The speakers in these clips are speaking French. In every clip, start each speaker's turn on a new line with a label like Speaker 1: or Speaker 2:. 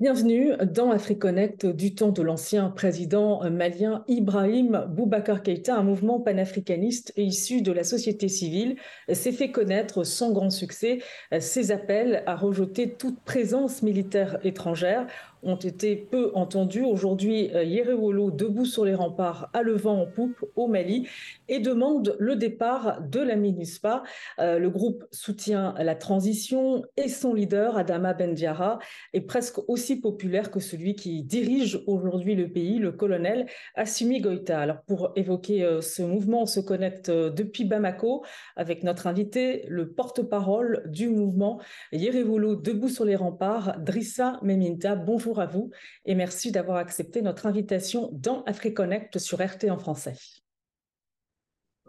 Speaker 1: Bienvenue dans AfriConnect du temps de l'ancien président malien Ibrahim Boubacar Keïta, un mouvement panafricaniste issu de la société civile, s'est fait connaître sans grand succès. Ses appels à rejeter toute présence militaire étrangère ont été peu entendus. Aujourd'hui, euh, Yerewolo, debout sur les remparts, à le vent en poupe au Mali, et demande le départ de la MINUSPA. Euh, le groupe soutient la transition et son leader, Adama Bendiara, est presque aussi populaire que celui qui dirige aujourd'hui le pays, le colonel Assimi Goïta. Alors, pour évoquer euh, ce mouvement, on se connecte depuis Bamako avec notre invité, le porte-parole du mouvement Yerewolo, debout sur les remparts, Drissa Meminta. Bonjour bonjour à vous et merci d'avoir accepté notre invitation dans AfriConnect sur RT en français.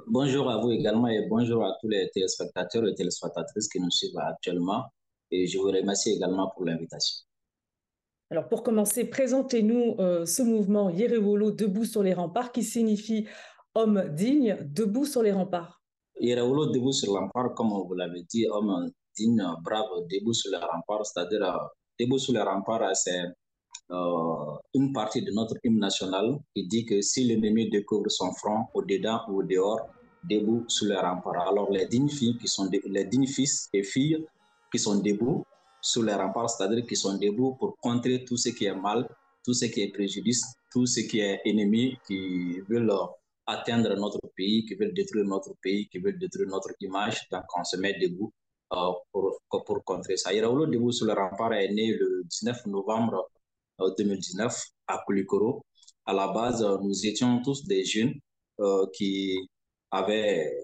Speaker 2: Bonjour à vous également et bonjour à tous les téléspectateurs et téléspectatrices qui nous suivent actuellement. Et je vous remercie également pour l'invitation.
Speaker 1: Alors pour commencer, présentez-nous euh, ce mouvement Yerewolo debout sur les remparts qui signifie homme digne debout sur les remparts.
Speaker 2: Yerewolo debout sur les remparts, comme vous l'avez dit, homme digne, brave, debout sur les remparts, c'est-à-dire euh, Debout sous les remparts, c'est euh, une partie de notre hymne national qui dit que si l'ennemi découvre son front au-dedans ou au dehors, debout sous les remparts. Alors les dignes filles qui sont les dignes fils et filles qui sont debout sous les remparts, c'est-à-dire qui sont debout pour contrer tout ce qui est mal, tout ce qui est préjudice, tout ce qui est ennemi, qui veulent atteindre notre pays, qui veulent détruire notre pays, qui veulent détruire notre image. Donc on se met debout euh, pour, pour contrer ça. Iraoulo Debout sur le rempart est né le 19 novembre 2019 euh, à Koulikoro. À la base, euh, nous étions tous des jeunes qui avaient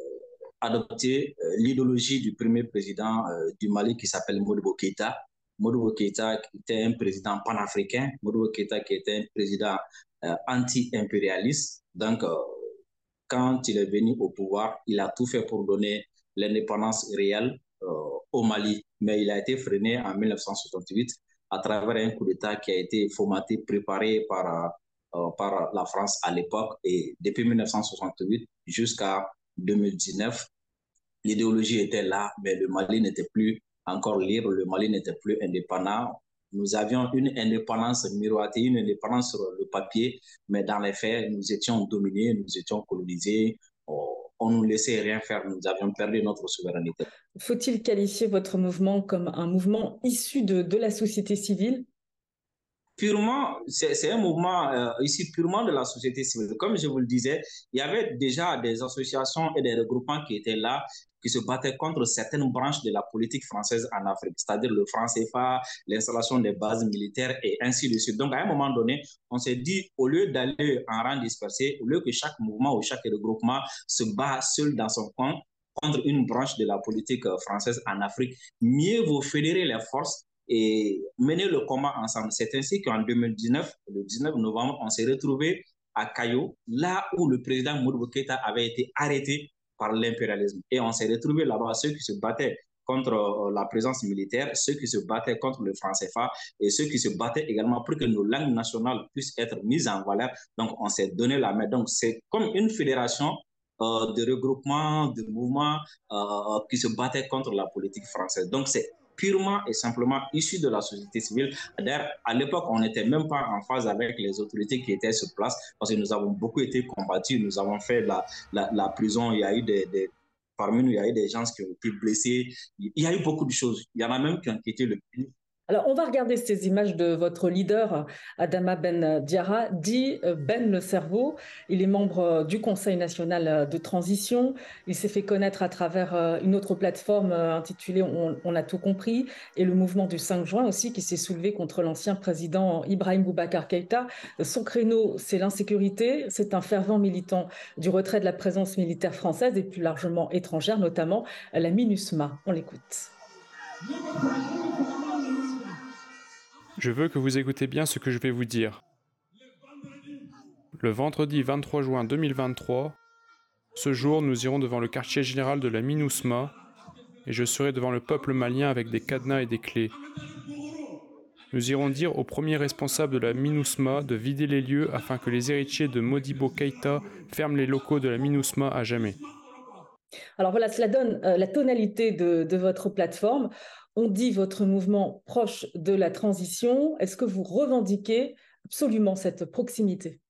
Speaker 2: adopté l'idéologie du premier président du Mali qui s'appelle Modibo Keïta. Modibo Keïta qui était un président panafricain, Modibo Keïta qui était un président anti-impérialiste. Donc, quand il est venu au pouvoir, il a tout fait pour donner l'indépendance réelle euh, au Mali, mais il a été freiné en 1968 à travers un coup d'État qui a été formaté, préparé par, euh, par la France à l'époque. Et depuis 1968 jusqu'à 2019, l'idéologie était là, mais le Mali n'était plus encore libre, le Mali n'était plus indépendant. Nous avions une indépendance miroitée, une indépendance sur le papier, mais dans les faits, nous étions dominés, nous étions colonisés, on nous laissait rien faire, nous avions perdu notre souveraineté.
Speaker 1: Faut-il qualifier votre mouvement comme un mouvement issu de, de la société civile
Speaker 2: purement, c'est un mouvement euh, ici purement de la société civile. Comme je vous le disais, il y avait déjà des associations et des regroupements qui étaient là, qui se battaient contre certaines branches de la politique française en Afrique, c'est-à-dire le franc CFA, l'installation des bases militaires et ainsi de suite. Donc, à un moment donné, on s'est dit, au lieu d'aller en rang dispersé, au lieu que chaque mouvement ou chaque regroupement se bat seul dans son coin, contre une branche de la politique euh, française en Afrique, mieux vaut fédérer les forces et mener le combat ensemble. C'est ainsi qu'en 2019, le 19 novembre, on s'est retrouvé à Caillou, là où le président Mourou avait été arrêté par l'impérialisme. Et on s'est retrouvé là-bas, ceux qui se battaient contre euh, la présence militaire, ceux qui se battaient contre le franc CFA et ceux qui se battaient également pour que nos langues nationales puissent être mises en valeur. Donc, on s'est donné la main. Donc, c'est comme une fédération euh, de regroupement, de mouvements euh, qui se battaient contre la politique française. Donc, c'est purement et simplement issus de la société civile. D'ailleurs, à l'époque, on n'était même pas en phase avec les autorités qui étaient sur place parce que nous avons beaucoup été combattus, nous avons fait la, la, prison, il y a eu des parmi nous, il y a eu des gens qui ont été blessés, il y a eu beaucoup de choses. Il y en a même qui ont quitté le pays
Speaker 1: alors, on va regarder ces images de votre leader, Adama Ben Diara, dit euh, Ben le cerveau. Il est membre euh, du Conseil national de transition. Il s'est fait connaître à travers euh, une autre plateforme intitulée on, a tout compris et le mouvement du 5 juin aussi qui s'est soulevé contre l'ancien président Ibrahim Boubacar Keïta. Son créneau, c'est l'insécurité. C'est un fervent militant du retrait de la présence militaire française et plus largement étrangère, notamment la MINUSMA. On l'écoute.
Speaker 3: Je veux que vous écoutez bien ce que je vais vous dire. Le vendredi 23 juin 2023, ce jour, nous irons devant le quartier général de la MINUSMA et je serai devant le peuple malien avec des cadenas et des clés. Nous irons dire au premier responsable de la MINUSMA de vider les lieux afin que les héritiers de Modibo Keïta ferment les locaux de la MINUSMA à jamais.
Speaker 1: Alors voilà, cela donne euh, la tonalité de votre plateforme. On dit votre mouvement proche de la transition. Est-ce que vous revendiquez absolument cette proximité?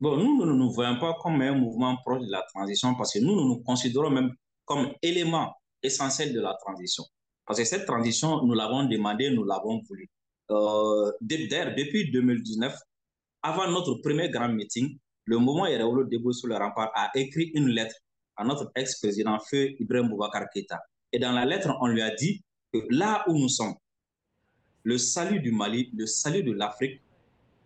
Speaker 2: Bon, nous, ne nous voyons pas comme un mouvement proche de la transition parce que nous, nous considérons même comme élément essentiel de la transition. Parce que cette transition, nous l'avons demandé, nous l'avons voulu. Euh, depuis 2019, avant notre premier grand meeting, le mouvement Yereolo Debout sur le rempart a écrit une lettre à notre ex-président Feu Ibrahim Boubacar Keïta. Et dans la lettre, on lui a dit que là où nous sommes, le salut du Mali, le salut de l'Afrique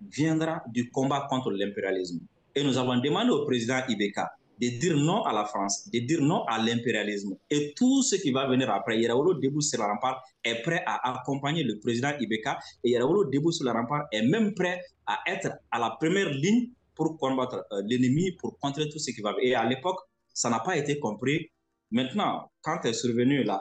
Speaker 2: viendra du combat contre l'impérialisme. Et nous avons demandé au président Ibeka de dire non à la France, de dire non à l'impérialisme. Et tout ce qui va venir après, Yeraolo Debout sur la rempart est prêt à accompagner le président Ibeka et Yeraolo Debout sur la rempart est même prêt à être à la première ligne pour combattre euh, l'ennemi, pour contrer tout ce qui va venir. Et à l'époque, ça n'a pas été compris. Maintenant, quand est survenue la,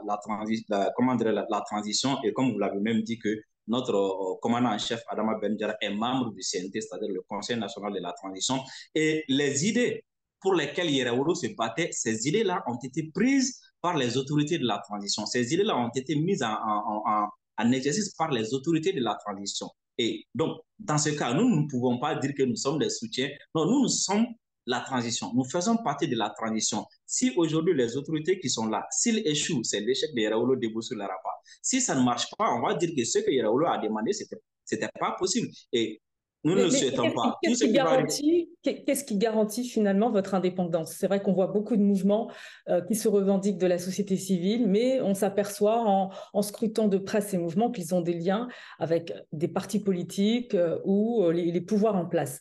Speaker 2: transition, et comme vous l'avez même dit que notre euh, commandant en chef, Adama Benjara, est membre du CNT, c'est-à-dire le Conseil national de la transition. Et les idées pour lesquelles Yeraouro se battait, ces idées-là ont été prises par les autorités de la transition. Ces idées-là ont été mises en, exercice par les autorités de la transition. Et donc, dans ce cas, nous, nous ne pouvons pas dire que nous sommes des soutiens. Non, nous, nous sommes la transition. Nous faisons partie de la transition. Si aujourd'hui les autorités qui sont là, s'ils échouent, c'est l'échec de Yeraolo debout sur le rapport. Si ça ne marche pas, on va dire que ce que Yeraolo a demandé, c'était c'était pas possible. Et nous ne le souhaitons pas.
Speaker 1: Qu'est-ce qui, garantit, qu'est-ce qui garantit finalement votre indépendance? C'est vrai qu'on voit beaucoup de mouvements euh, qui se revendiquent de la société civile, mais on s'aperçoit en, en, scrutant de près ces mouvements qu'ils ont des liens avec des partis politiques euh, ou euh, les, les, pouvoirs en place.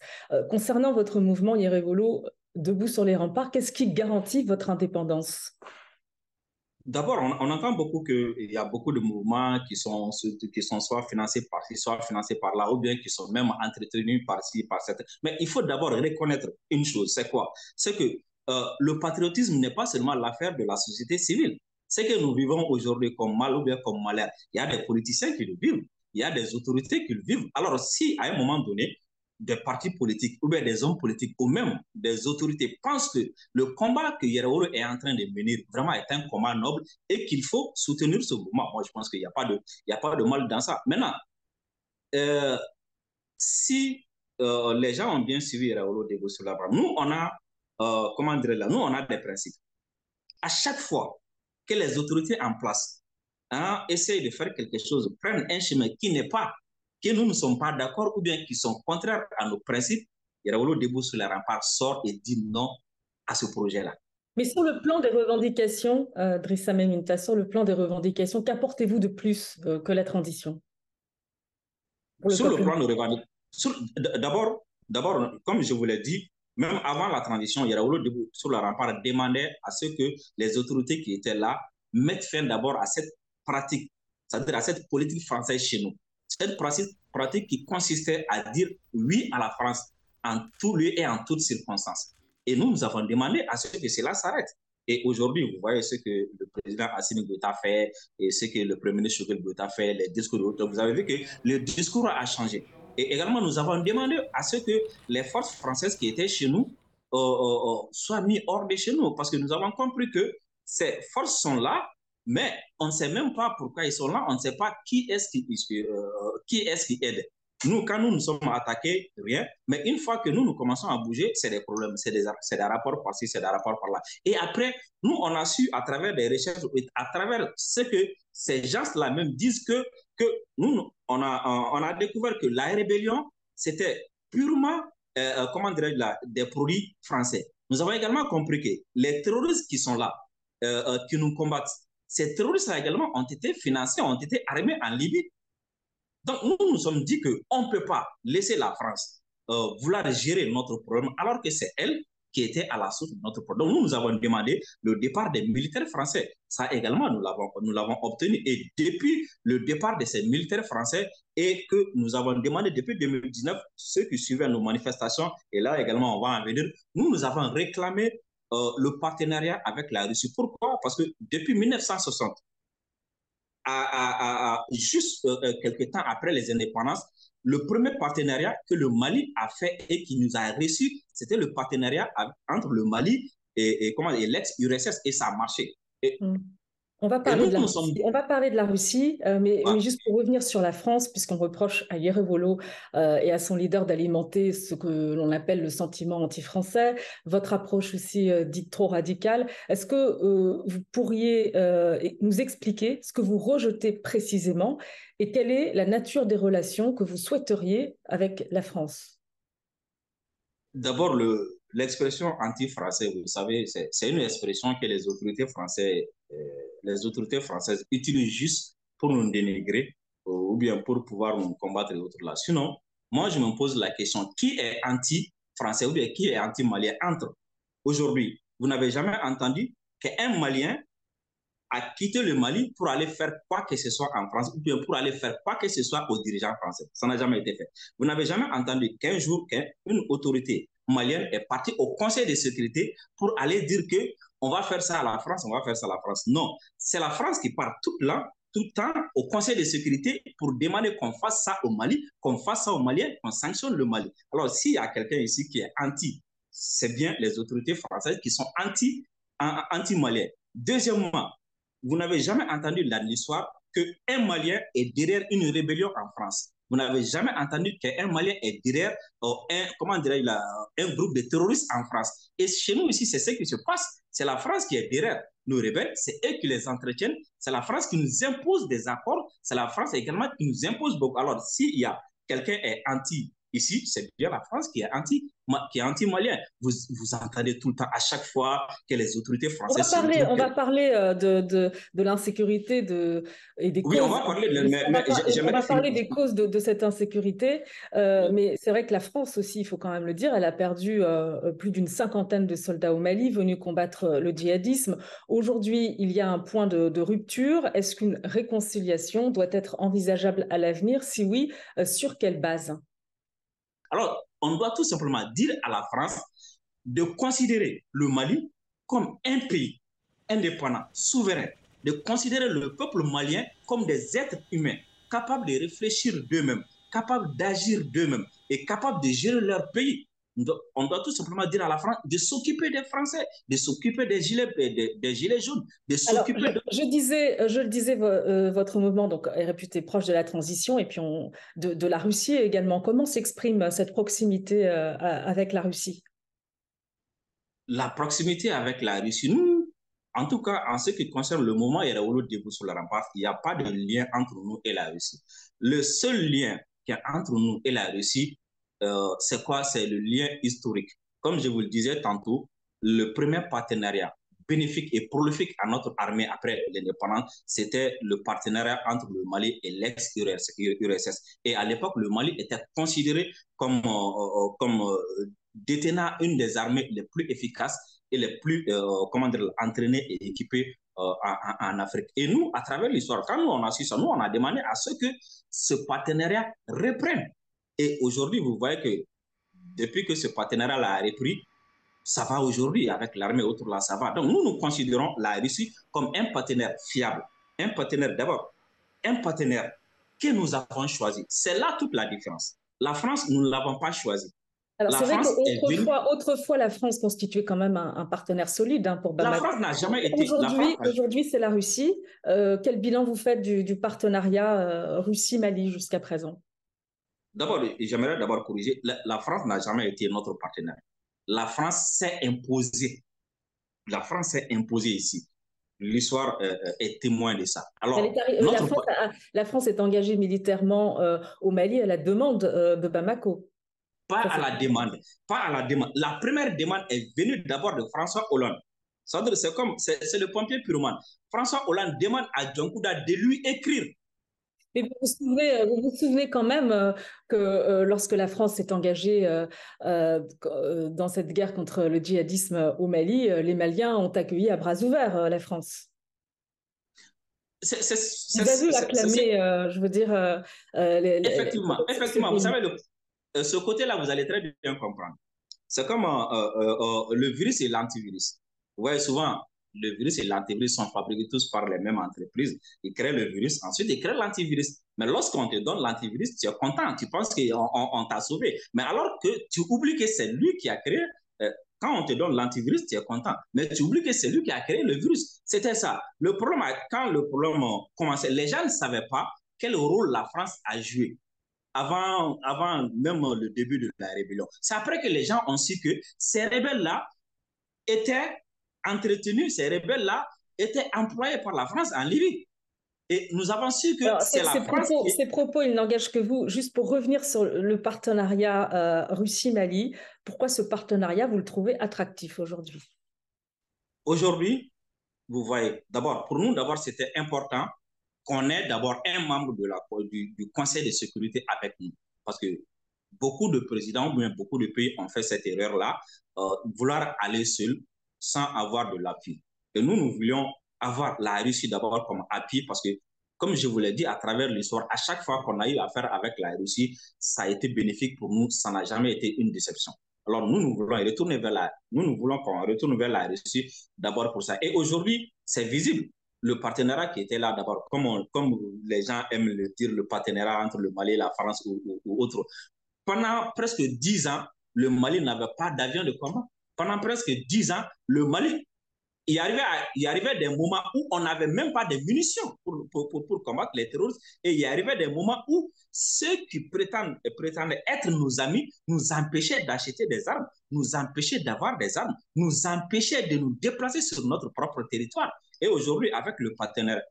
Speaker 1: concernant votre mouvement Yerévolo, Debout sur les remparts, qu'est-ce qui garantit votre indépendance?
Speaker 2: D'abord, on, entend beaucoup qu'il y a beaucoup de mouvements qui sont, qui sont soit financés par-ci, soit financés par-là, ou bien qui sont même entretenus par-ci, par-cette. Mais il faut d'abord reconnaître une chose, c'est quoi? C'est que euh, le patriotisme n'est pas seulement l'affaire de la société civile. C'est que nous vivons aujourd'hui comme mal ou bien comme malheur. Il y a des politiciens qui le vivent, il y a des autorités qui le vivent. Alors si à un moment donné, des partis politiques ou bien des hommes politiques ou même des autorités pensent que le combat que Yereoro est en train de mener vraiment est un combat noble et qu'il faut soutenir ce mouvement. Moi, je pense qu'il n'y a, pas de, a pas de mal dans ça. Maintenant, euh, si euh, les gens ont bien suivi Yereoro de la nous, on a, euh, comment dire là, nous, on a des principes. À chaque fois que les autorités en place hein, essayent de faire quelque chose, prennent un chemin qui n'est pas que nous ne sommes pas d'accord ou bien qui sont contraires à nos principes, Yerawolo Debout sur la rempart sort et dit non à ce projet-là.
Speaker 1: Mais sur le plan des revendications, euh, Drissa Meminta, sur le plan des revendications, qu'apportez-vous de plus euh, que la transition?
Speaker 2: Sur le plan de revendications, d'abord, d'abord, comme je vous l'ai dit, même avant la transition, Yerawolo Debout sur la rempart demandait à ce que les autorités qui étaient là mettent fin d'abord à cette pratique, c'est-à-dire à cette politique française chez nous cette pratique qui consistait à dire oui à la France en tout lieu et en toutes circonstances. Et nous, nous avons demandé à ce que cela s'arrête. Et aujourd'hui, vous voyez ce que le président Assimi Goïta fait et ce que le premier ministre Choguel Goïta fait, les discours de Vous avez vu que le discours a changé. Et également, nous avons demandé à ce que les forces françaises qui étaient chez nous euh, euh, euh, soient mises hors de chez nous parce que nous avons compris que ces forces sont là mais on ne sait même pas pourquoi ils sont là, on ne sait pas qui est-ce qui, euh, qui, est qui aide. Nous, quand nous nous sommes attaqués, rien. Mais une fois que nous, nous commençons à bouger, c'est des problèmes, c'est des, des rapports par-ci, c'est des rapports par-là. Et après, nous, on a su, à travers des recherches, à travers ce que ces gens-là même disent que, que nous, on a, on a découvert que la rébellion, c'était purement, euh, euh comment dirais-je, des produits français. Nous avons également compris que les terroristes qui sont là, euh, euh qui nous combattent, ces terroristes également ont été financés, ont été armés en Libye. Donc nous nous sommes dit qu'on ne peut pas laisser la France euh, vouloir gérer notre problème alors que c'est elle qui était à la source de notre problème. Donc nous, nous avons demandé le départ des militaires français. Ça également, nous l'avons, nous l'avons obtenu. Et depuis le départ de ces militaires français et que nous avons demandé depuis 2019, ceux qui suivaient nos manifestations, et là également on va en venir, nous, nous avons réclamé euh, le partenariat avec la Russie. Pourquoi? Parce que depuis 1960, à, juste euh, euh, quelques temps après les indépendances, le premier partenariat que le Mali a fait et qui nous a reçus, c'était le partenariat entre le Mali et l'ex-URSS et ça a marché. Et mm.
Speaker 1: On va, parler de la Russie. on va parler de la Russie, mais, juste pour revenir sur la France, puisqu'on reproche à Yerevolo euh, et à son leader d'alimenter ce que l'on appelle le sentiment anti-français, votre approche aussi euh, dite trop radicale, est-ce que euh, vous pourriez nous expliquer ce que vous rejetez précisément et quelle est la nature des relations que vous souhaiteriez avec la France?
Speaker 2: D'abord, le, l'expression anti-français, vous savez, c'est une expression que les autorités françaises, euh, les autorités françaises utilisent juste pour nous dénigrer euh, ou bien pour pouvoir nous combattre et autres là. Sinon, moi, je me pose la question, qui est anti-français ou bien qui est anti-malien entre? Aujourd'hui Vous n'avez jamais entendu qu'un Malien a quitté le Mali pour aller faire quoi que ce soit en France ou bien pour aller faire quoi que ce soit aux dirigeants français? Ça n'a jamais été fait. Vous n'avez jamais entendu qu'un jour qu'une autorité malienne est partie au Conseil de sécurité pour aller dire que on va faire ça à la France, on va faire ça à la France. Non, c'est la France qui part tout là, tout le temps au Conseil de sécurité pour demander qu'on fasse ça au Mali, qu'on fasse ça au Maliens, qu'on sanctionne le Mali. Alors, s'il y a quelqu'un ici qui est anti, c'est bien les autorités françaises qui sont anti, anti-maliens. Deuxièmement, vous n'avez jamais entendu l'histoire qu'un Malien est derrière une rébellion en France. Vous n'avez jamais entendu qu'un Malien est derrière euh, un, comment dirais un groupe de terroristes en France. Et chez nous ici, c'est ce qui se passe. C'est la France qui est derrière nos rebelles, c'est eux qui les entretiennent, c'est la France qui nous impose des accords, c'est la France également qui nous impose beaucoup. Alors, s'il y a quelqu'un est anti Ici, c'est bien la France qui est anti, qui est anti-malien. Vous, vous entendez tout le temps, à chaque fois que les autorités françaises.
Speaker 1: On va parler, on va parler euh, de, de, de l'insécurité de, et des
Speaker 2: oui,
Speaker 1: causes.
Speaker 2: on va parler, de,
Speaker 1: mais, on va, parler des causes de, de cette insécurité. Euh, mais c'est vrai que la France aussi, il faut quand même le dire, elle a perdu euh, plus d'une cinquantaine de soldats au Mali venus combattre le djihadisme. Aujourd'hui, il y a un point de, de rupture. Est-ce qu'une réconciliation doit être envisageable à l'avenir? Si oui, sur quelle base?
Speaker 2: Alors, on doit tout simplement dire à la France de considérer le Mali comme un pays indépendant, souverain, de considérer le peuple malien comme des êtres humains capables de réfléchir d'eux-mêmes, capables d'agir d'eux-mêmes et capables de gérer leur pays on doit tout simplement dire à la France de s'occuper des Français, de s'occuper des gilets, des, gilets jaunes, de s'occuper
Speaker 1: de... Je disais, je le disais, euh, votre mouvement donc, est réputé proche de la transition et puis on, de, la Russie également. Comment s'exprime cette proximité euh, avec la Russie?
Speaker 2: La proximité avec la Russie, nous, en tout cas, en ce qui concerne le moment Yereolo debout sur la rempart, il n'y a pas de lien entre nous et la Russie. Le seul lien qui est entre nous et la Russie, euh, c'est quoi? C'est le lien historique. Comme je vous le disais tantôt, le premier partenariat bénéfique et prolifique à notre armée après l'indépendance, c'était le partenariat entre le Mali et l'ex-URSS. Et à l'époque, le Mali était considéré comme, euh, euh, comme détenant une des armées les plus efficaces et les plus, comment dire, entraînées et équipées en, en, Afrique. Et nous, à travers l'histoire, quand nous on a su ça, nous on a demandé à ce que ce partenariat reprenne. Et aujourd'hui, vous voyez que depuis que ce partenariat a repris, ça va aujourd'hui avec l'armée autour là, ça va. Donc nous, nous considérons la Russie comme un partenaire fiable. Un partenaire, d'abord, un partenaire que nous avons choisi. C'est là toute la différence. La France, nous ne l'avons pas choisi.
Speaker 1: Alors c'est vrai qu'autrefois, autrefois, la France constituait quand même un, partenaire solide hein, pour
Speaker 2: Bamako. La France n'a jamais été.
Speaker 1: Aujourd'hui, aujourd'hui c'est la Russie. Euh, quel bilan vous faites du, partenariat euh, Russie-Mali jusqu'à présent?
Speaker 2: D'abord, j'aimerais d'abord corriger, la, France n'a jamais été notre partenaire. La France s'est imposée. La France s'est imposée ici. L'histoire euh, euh, est témoin de ça.
Speaker 1: Alors, la, France est engagée militairement euh, au Mali à la demande de Bamako.
Speaker 2: Pas à la demande. Pas à la demande. La première demande est venue d'abord de François Hollande. C'est comme, c'est le pompier purement. François Hollande demande à Djonkouda de lui écrire
Speaker 1: mais vous vous souvenez, euh, vous vous souvenez quand même euh, que euh, lorsque la France s'est engagée dans cette guerre contre le djihadisme au Mali, les Maliens ont accueilli à bras ouverts la France. vous avez acclamé, je veux dire.
Speaker 2: effectivement, effectivement. Vous savez, ce côté-là, vous allez très bien comprendre. C'est comme le virus et l'antivirus. Vous voyez, souvent, le virus et l'antivirus sont fabriqués tous par les mêmes entreprises. Ils créent le virus, ensuite ils créent l'antivirus. Mais lorsqu'on te donne l'antivirus, tu es content, tu penses qu'on on, t'a sauvé. Mais alors que tu oublies que c'est lui qui a créé euh, Quand on te donne l'antivirus, tu es content. Mais tu oublies que c'est lui qui a créé le virus. C'était ça. Le problème, quand le problème commençait, les gens ne savaient pas quel rôle la France a joué avant, avant même le début de la rébellion. C'est après que les gens ont su que ces rebelles-là étaient entretenus, ces rebelles-là étaient employés par la France en Libye. Et nous avons su que c'est la France
Speaker 1: propos, Ces propos, ils n'engagent que vous. Juste pour revenir sur le partenariat euh, Russie-Mali, pourquoi ce partenariat, vous le trouvez attractif aujourd'hui?
Speaker 2: Aujourd'hui, vous voyez, d'abord, pour nous, d'abord, c'était important qu'on ait d'abord un membre de la, du, Conseil de sécurité avec nous. Parce que beaucoup de présidents ou bien beaucoup de pays ont fait cette erreur-là, euh, vouloir aller seul sans avoir de l'appui. Et nous, nous voulions avoir la Russie d'abord comme appui parce que, comme je vous l'ai dit à travers l'histoire, à chaque fois qu'on a eu affaire avec la Russie, ça a été bénéfique pour nous, ça n'a jamais été une déception. Alors nous, nous voulons retourner vers la, nous, nous voulons qu'on retourne vers la Russie d'abord pour ça. Et aujourd'hui, c'est visible le partenariat qui était là d'abord, comme, comme les gens aiment le dire, le partenariat entre le Mali et la France ou, ou, autre. Pendant presque dix ans, le Mali n'avait pas d'avion de combat. Pendant presque dix ans, le Mali, il arrivait, il arrivait des moments où on n'avait même pas de munitions pour, pour, combattre les terroristes. Et il arrivait des moments où ceux qui prétendent, prétendaient être nos amis nous empêchaient d'acheter des armes, nous empêchaient d'avoir des armes, nous empêchaient de nous déplacer sur notre propre territoire. Et aujourd'hui, avec le partenaire,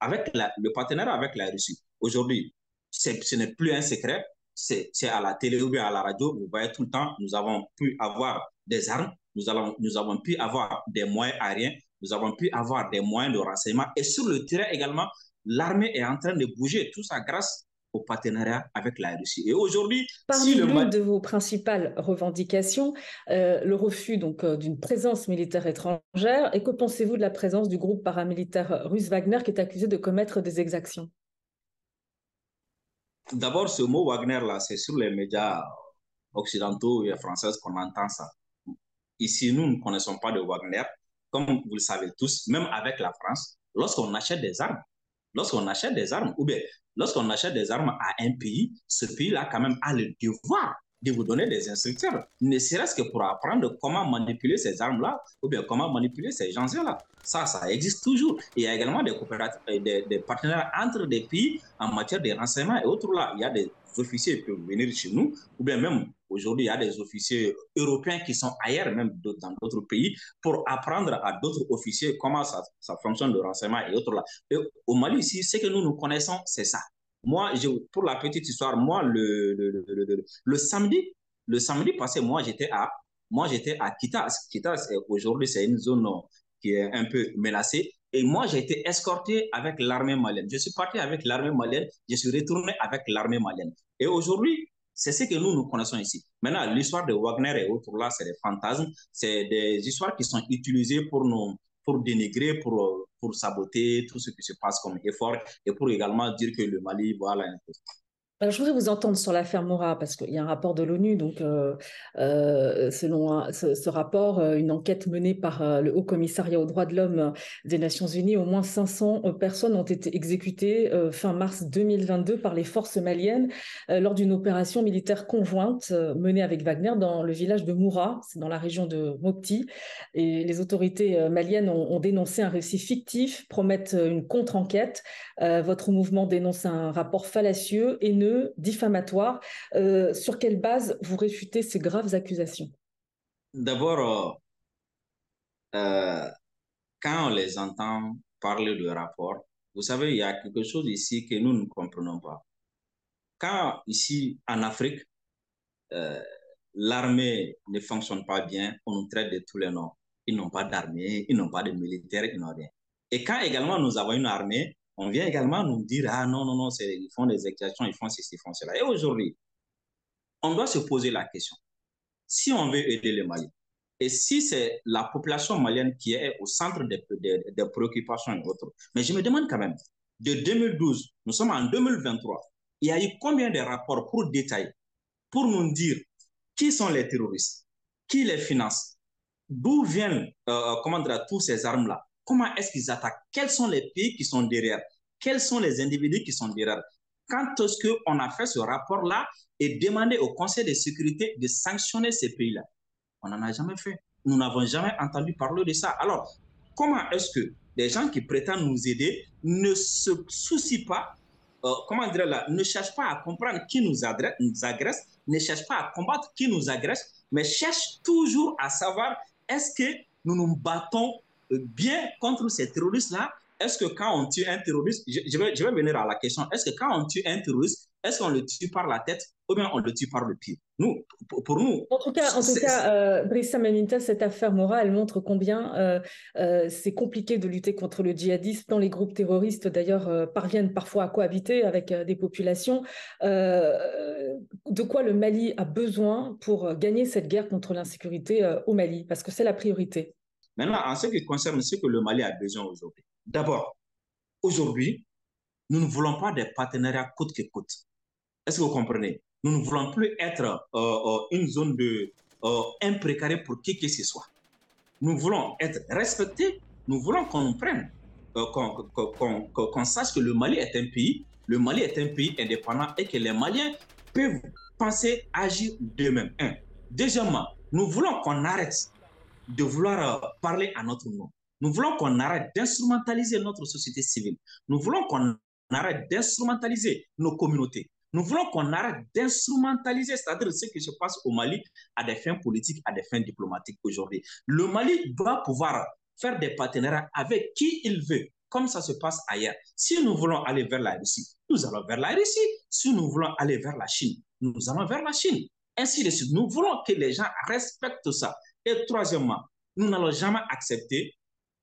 Speaker 2: avec le partenaire avec la Russie, aujourd'hui, ce n'est plus un secret, c'est à la télé ou bien à la radio, vous voyez tout le temps, nous avons pu avoir des armes, nous, avons, nous avons pu avoir des moyens aériens, nous avons pu avoir des moyens de renseignement. Et sur le terrain également, l'armée est en train de bouger, tout ça grâce au partenariat avec la Russie. Et aujourd'hui,
Speaker 1: parmi si l'une de vos principales revendications, euh, le refus donc euh, d'une présence militaire étrangère. Et que pensez-vous de la présence du groupe paramilitaire russe Wagner qui est accusé de commettre des exactions?
Speaker 2: D'abord, ce mot Wagner là, c'est sur les médias occidentaux et français qu'on entend ça. Ici, nous ne connaissons pas de Wagner, comme vous le savez tous, même avec la France. Lorsqu'on achète des armes, lorsqu'on achète des armes, ou bien lorsqu'on achète des armes à un pays, ce pays-là quand même a le devoir de vous donner des instructeurs, ne serait-ce que pour apprendre comment manipuler ces armes-là ou bien comment manipuler ces gens-là. Ça, ça existe toujours. il y a également euh, des, des partenariats entre des pays en matière de renseignement et autres là. Il y a des officiers qui peuvent venir chez nous, ou bien même aujourd'hui, il y a des officiers européens qui sont ailleurs, même dans d'autres pays, pour apprendre à d'autres officiers comment ça, fonctionne le renseignement et autres là. Au Mali, ici, ce que nous nous connaissons, c'est ça. Moi, pour la petite histoire, moi, le, le, le, le samedi, le samedi passé, moi, j'étais à, moi, j'étais à Kitas. Kitas, aujourd'hui, c'est une zone qui est un peu menacée. Et moi, j'ai été escorté avec l'armée malienne. Je suis parti avec l'armée malienne, je suis retourné avec l'armée malienne. Et aujourd'hui, c'est ce que nous, nous connaissons ici. Maintenant, l'histoire de Wagner et autres, là, c'est des fantasmes, c'est des histoires qui sont utilisées pour nous, pour dénigrer, pour, pour saboter tout ce qui se passe comme effort et pour également dire que le Mali, voilà,
Speaker 1: je voudrais vous entendre sur l'affaire Mora, parce qu'il y a un rapport de l'ONU. Donc, euh, euh, selon ce, rapport, euh, une enquête menée par le Haut Commissariat aux droits de l'homme des Nations Unies, au moins 500 personnes ont été exécutées fin mars 2022 par les forces maliennes lors d'une opération militaire conjointe menée avec Wagner dans le village de Moura, c'est dans la région de Mopti. Et les autorités maliennes ont, ont dénoncé un récit fictif, promettent une contre-enquête. votre mouvement dénonce un rapport fallacieux, haineux diffamatoire. Euh, sur quelle base vous réfutez ces graves accusations?
Speaker 2: D'abord, euh, euh, quand on les entend parler de rapport, vous savez, il y a quelque chose ici que nous ne comprenons pas. Quand ici, en Afrique, l'armée ne fonctionne pas bien, on nous traite de tous les noms. Ils n'ont pas d'armée, ils n'ont pas de militaires, ils n'ont rien. Et quand également nous avons une armée, on vient également nous dire, ah non, non, non, ils font des exactions, ils font ceci, ils font cela. Et aujourd'hui, on doit se poser la question. Si on veut aider les Mali, et si c'est la population malienne qui est au centre des, préoccupations et autres, mais je me demande quand même, de 2012, nous sommes en 2023, il y a eu combien de rapports pour détailler, pour nous dire qui sont les terroristes, qui les financent, d'où viennent, euh, comment dire, tous ces armes-là, Comment est-ce qu'ils attaquent? Quels sont les pays qui sont derrière? Quels sont les individus qui sont derrière? Quand est-ce qu'on a fait ce rapport-là et demandé au Conseil de sécurité de sanctionner ces pays-là? On n'en a jamais fait. nous n'avons jamais entendu parler de ça. Alors, comment est-ce que des gens qui prétendent nous aider ne se soucient pas, euh, comment dire là, ne cherchent pas à comprendre qui nous, nous agresse, ne cherchent pas à combattre qui nous agresse, mais cherchent toujours à savoir est-ce que nous nous battons bien contre ces terroristes-là Est-ce que quand on tue un terroriste, je, vais, je vais venir à la question, est-ce que quand on tue un terroriste, est-ce qu'on le tue par la tête ou bien on le tue par le pied? Nous, pour, nous.
Speaker 1: En tout cas, en tout cas euh, Brissa Maminta, cette affaire Mora, elle montre combien euh, euh, c'est compliqué de lutter contre le djihadisme, tant les groupes terroristes d'ailleurs parviennent parfois à cohabiter avec des populations. de quoi le Mali a besoin pour gagner cette guerre contre l'insécurité au Mali? Parce que c'est la priorité.
Speaker 2: Maintenant, en ce qui concerne ce que le Mali a besoin aujourd'hui, d'abord, aujourd'hui, nous ne voulons pas des partenariats coûte que coûte. Est-ce que vous comprenez? Nous ne voulons plus être euh, euh, une zone de euh, pour qui que ce soit. Nous voulons être respectés. Nous voulons qu'on prenne, qu'on sache que le Mali est un pays, le Mali est un pays indépendant et que les Maliens peuvent penser agir d'eux-mêmes. Deuxièmement, nous voulons qu'on arrête de vouloir parler à notre nom. Nous voulons qu'on arrête d'instrumentaliser notre société civile. Nous voulons qu'on arrête d'instrumentaliser nos communautés. Nous voulons qu'on arrête d'instrumentaliser, c'est-à-dire ce qui se passe au Mali à des fins politiques, à des fins diplomatiques aujourd'hui. Le Mali doit pouvoir faire des partenariats avec qui il veut, comme ça se passe ailleurs. Si nous voulons aller vers la Russie, nous allons vers la Russie. Si nous voulons aller vers la Chine, nous allons vers la Chine. Ainsi de suite. Nous voulons que les gens respectent ça. Et troisièmement, nous n'allons jamais accepter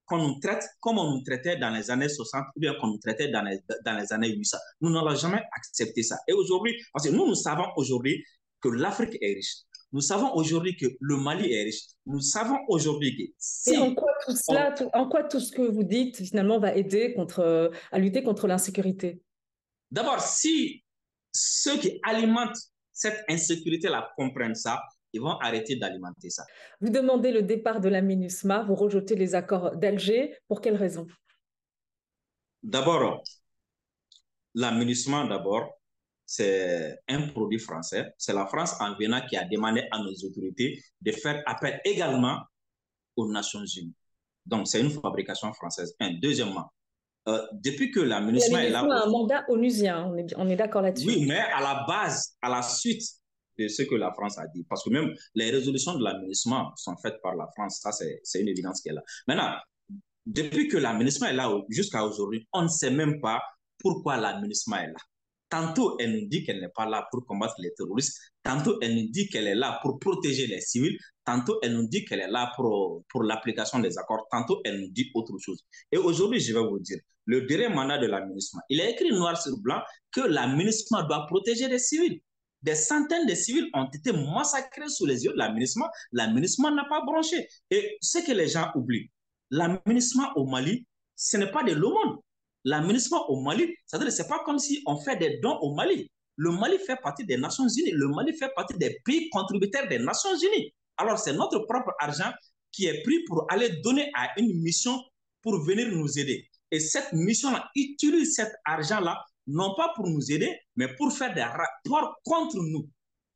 Speaker 2: qu'on nous traite comme on nous traitait dans les années 60 ou bien qu'on nous traitait dans les, dans les années 800. Nous n'allons jamais accepter ça. Et aujourd'hui, parce que nous, nous savons aujourd'hui que l'Afrique est riche. Nous savons aujourd'hui que le Mali est riche. Nous savons aujourd'hui que
Speaker 1: si... Et en quoi tout cela, en quoi tout ce que vous dites finalement va aider contre, à lutter contre l'insécurité?
Speaker 2: D'abord, si ceux qui alimentent cette insécurité-là comprennent ça, ils vont arrêter d'alimenter ça.
Speaker 1: Vous demandez le départ de la MINUSMA, vous rejetez les accords d'Alger. Pour quelles raisons
Speaker 2: D'abord, la MINUSMA, d'abord, c'est un produit français. C'est la France en venant qui a demandé à nos autorités de faire appel également aux Nations Unies. Donc, c'est une fabrication française. Un. Deuxièmement, euh, depuis que la MINUSMA est là...
Speaker 1: un mandat onusien, on est, on est d'accord là-dessus.
Speaker 2: Oui, mais à la base, à la suite de ce que la France a dit. Parce que même les résolutions de l'aménagement sont faites par la France. Ça, c'est une évidence qui est là. Maintenant, depuis que l'aménagement est là jusqu'à aujourd'hui, on ne sait même pas pourquoi l'aménagement est là. Tantôt, elle nous dit qu'elle n'est pas là pour combattre les terroristes. Tantôt, elle nous dit qu'elle est là pour protéger les civils. Tantôt, elle nous dit qu'elle est là pour, pour l'application des accords. Tantôt, elle nous dit autre chose. Et aujourd'hui, je vais vous dire, le dernier mandat de l'aménagement, il a écrit noir sur blanc que l'aménagement doit protéger les civils. Des centaines de civils ont été massacrés sous les yeux de l'aménagement. L'aménagement n'a pas branché. Et ce que les gens oublient, l'aménagement au Mali, ce n'est pas de l'aumône. L'aménagement au Mali, c'est-à-dire c'est pas comme si on fait des dons au Mali. Le Mali fait partie des Nations Unies. Le Mali fait partie des pays contributeurs des Nations Unies. Alors c'est notre propre argent qui est pris pour aller donner à une mission pour venir nous aider. Et cette mission-là utilise cet argent-là non pas pour nous aider, mais pour faire des rapports contre nous.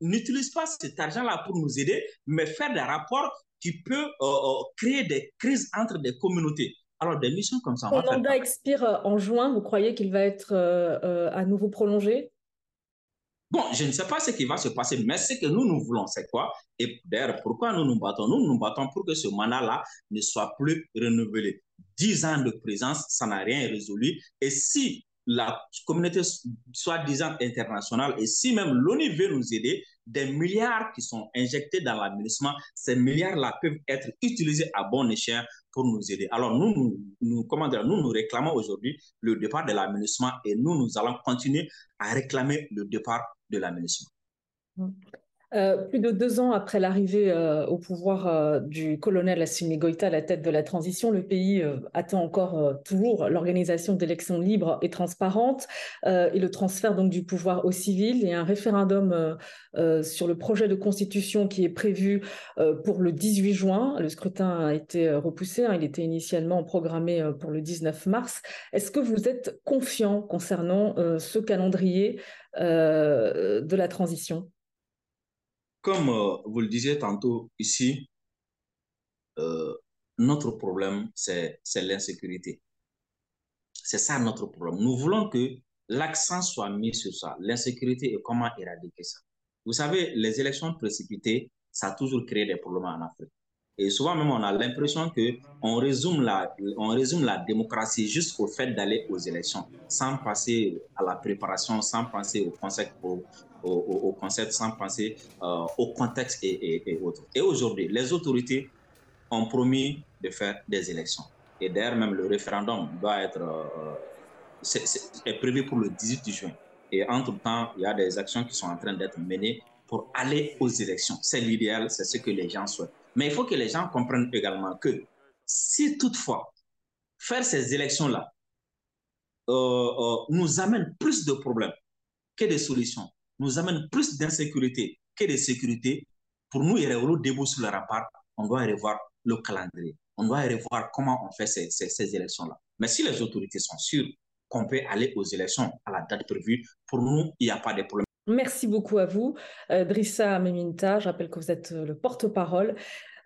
Speaker 2: N'utilise pas cet argent-là pour nous aider, mais faire des rapports qui peuvent euh, euh, créer des crises entre des communautés. Alors, des missions comme ça.
Speaker 1: Son mandat expire euh, en juin. Vous croyez qu'il va être à nouveau prolongé?
Speaker 2: Bon, je ne sais pas ce qui va se passer, mais ce que nous, nous voulons, c'est quoi? Et d'ailleurs, pourquoi nous nous battons? Nous nous battons pour que ce mandat-là ne soit plus renouvelé. Dix ans de présence, ça n'a rien résolu. Et si la communauté soi-disant internationale et si même l'ONU veut nous aider, des milliards qui sont injectés dans l'aménagement, ces milliards-là peuvent être utilisés à bon escient pour nous aider. Alors nous, nous, nous, comment dire, nous, nous réclamons aujourd'hui le départ de l'aménagement et nous, nous allons continuer à réclamer le départ de l'aménagement.
Speaker 1: Mmh. Euh, plus de deux ans après l'arrivée euh, au pouvoir euh, du colonel Assimi Goïta à la tête de la transition, le pays attend encore toujours l'organisation d'élections libres et transparentes et le transfert donc du pouvoir aux civils et un référendum sur le projet de constitution qui est prévu pour le 18 juin. Le scrutin a été repoussé, hein, il était initialement programmé pour le 19 mars. Est-ce que vous êtes confiant concernant ce calendrier de la transition?
Speaker 2: Comme euh, vous le disiez tantôt ici, notre problème, c'est l'insécurité. C'est ça notre problème. Nous voulons que l'accent soit mis sur ça, l'insécurité et comment éradiquer ça. Vous savez, les élections précipitées, ça a toujours créé des problèmes en Afrique. Et souvent même, on a l'impression qu'on résume, la, on résume la démocratie juste au fait d'aller aux élections, sans passer à la préparation, sans penser au concept, au, concept sans penser euh, au contexte et, et autres. Et aujourd'hui, les autorités ont promis de faire des élections. Et d'ailleurs, même le référendum doit être euh, est, prévu pour le 18 juin. Et entre-temps, il y a des actions qui sont en train d'être menées pour aller aux élections. C'est l'idéal, c'est ce que les gens souhaitent. Mais il faut que les gens comprennent également que si toutefois faire ces élections-là euh, euh, nous amène plus de problèmes que des solutions, nous amène plus d'insécurité que de sécurité, pour nous, Yereolo debout sur le rempart, on doit revoir le calendrier. On doit revoir comment on fait ces, élections-là. Mais si les autorités sont sûres qu'on peut aller aux élections à la date prévue, pour nous, il n'y a pas de problème.
Speaker 1: Merci beaucoup à vous, euh, Drissa Meminta. Je rappelle que vous êtes euh, le porte-parole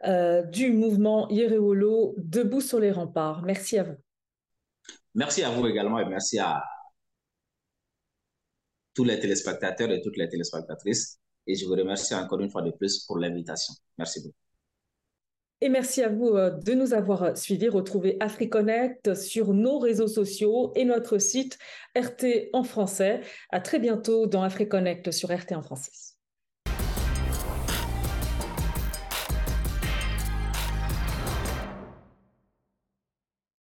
Speaker 1: euh, du mouvement Yereolo Debout sur les remparts. Merci à vous.
Speaker 2: Merci à vous également et merci à tous les téléspectateurs et toutes les téléspectatrices. Et je vous remercie encore une fois de plus pour l'invitation. Merci beaucoup.
Speaker 1: Et merci à vous euh, de nous avoir euh, suivis. Retrouvez AfriConnect sur nos réseaux sociaux et notre site RT en français. À très bientôt dans AfriConnect sur RT en français.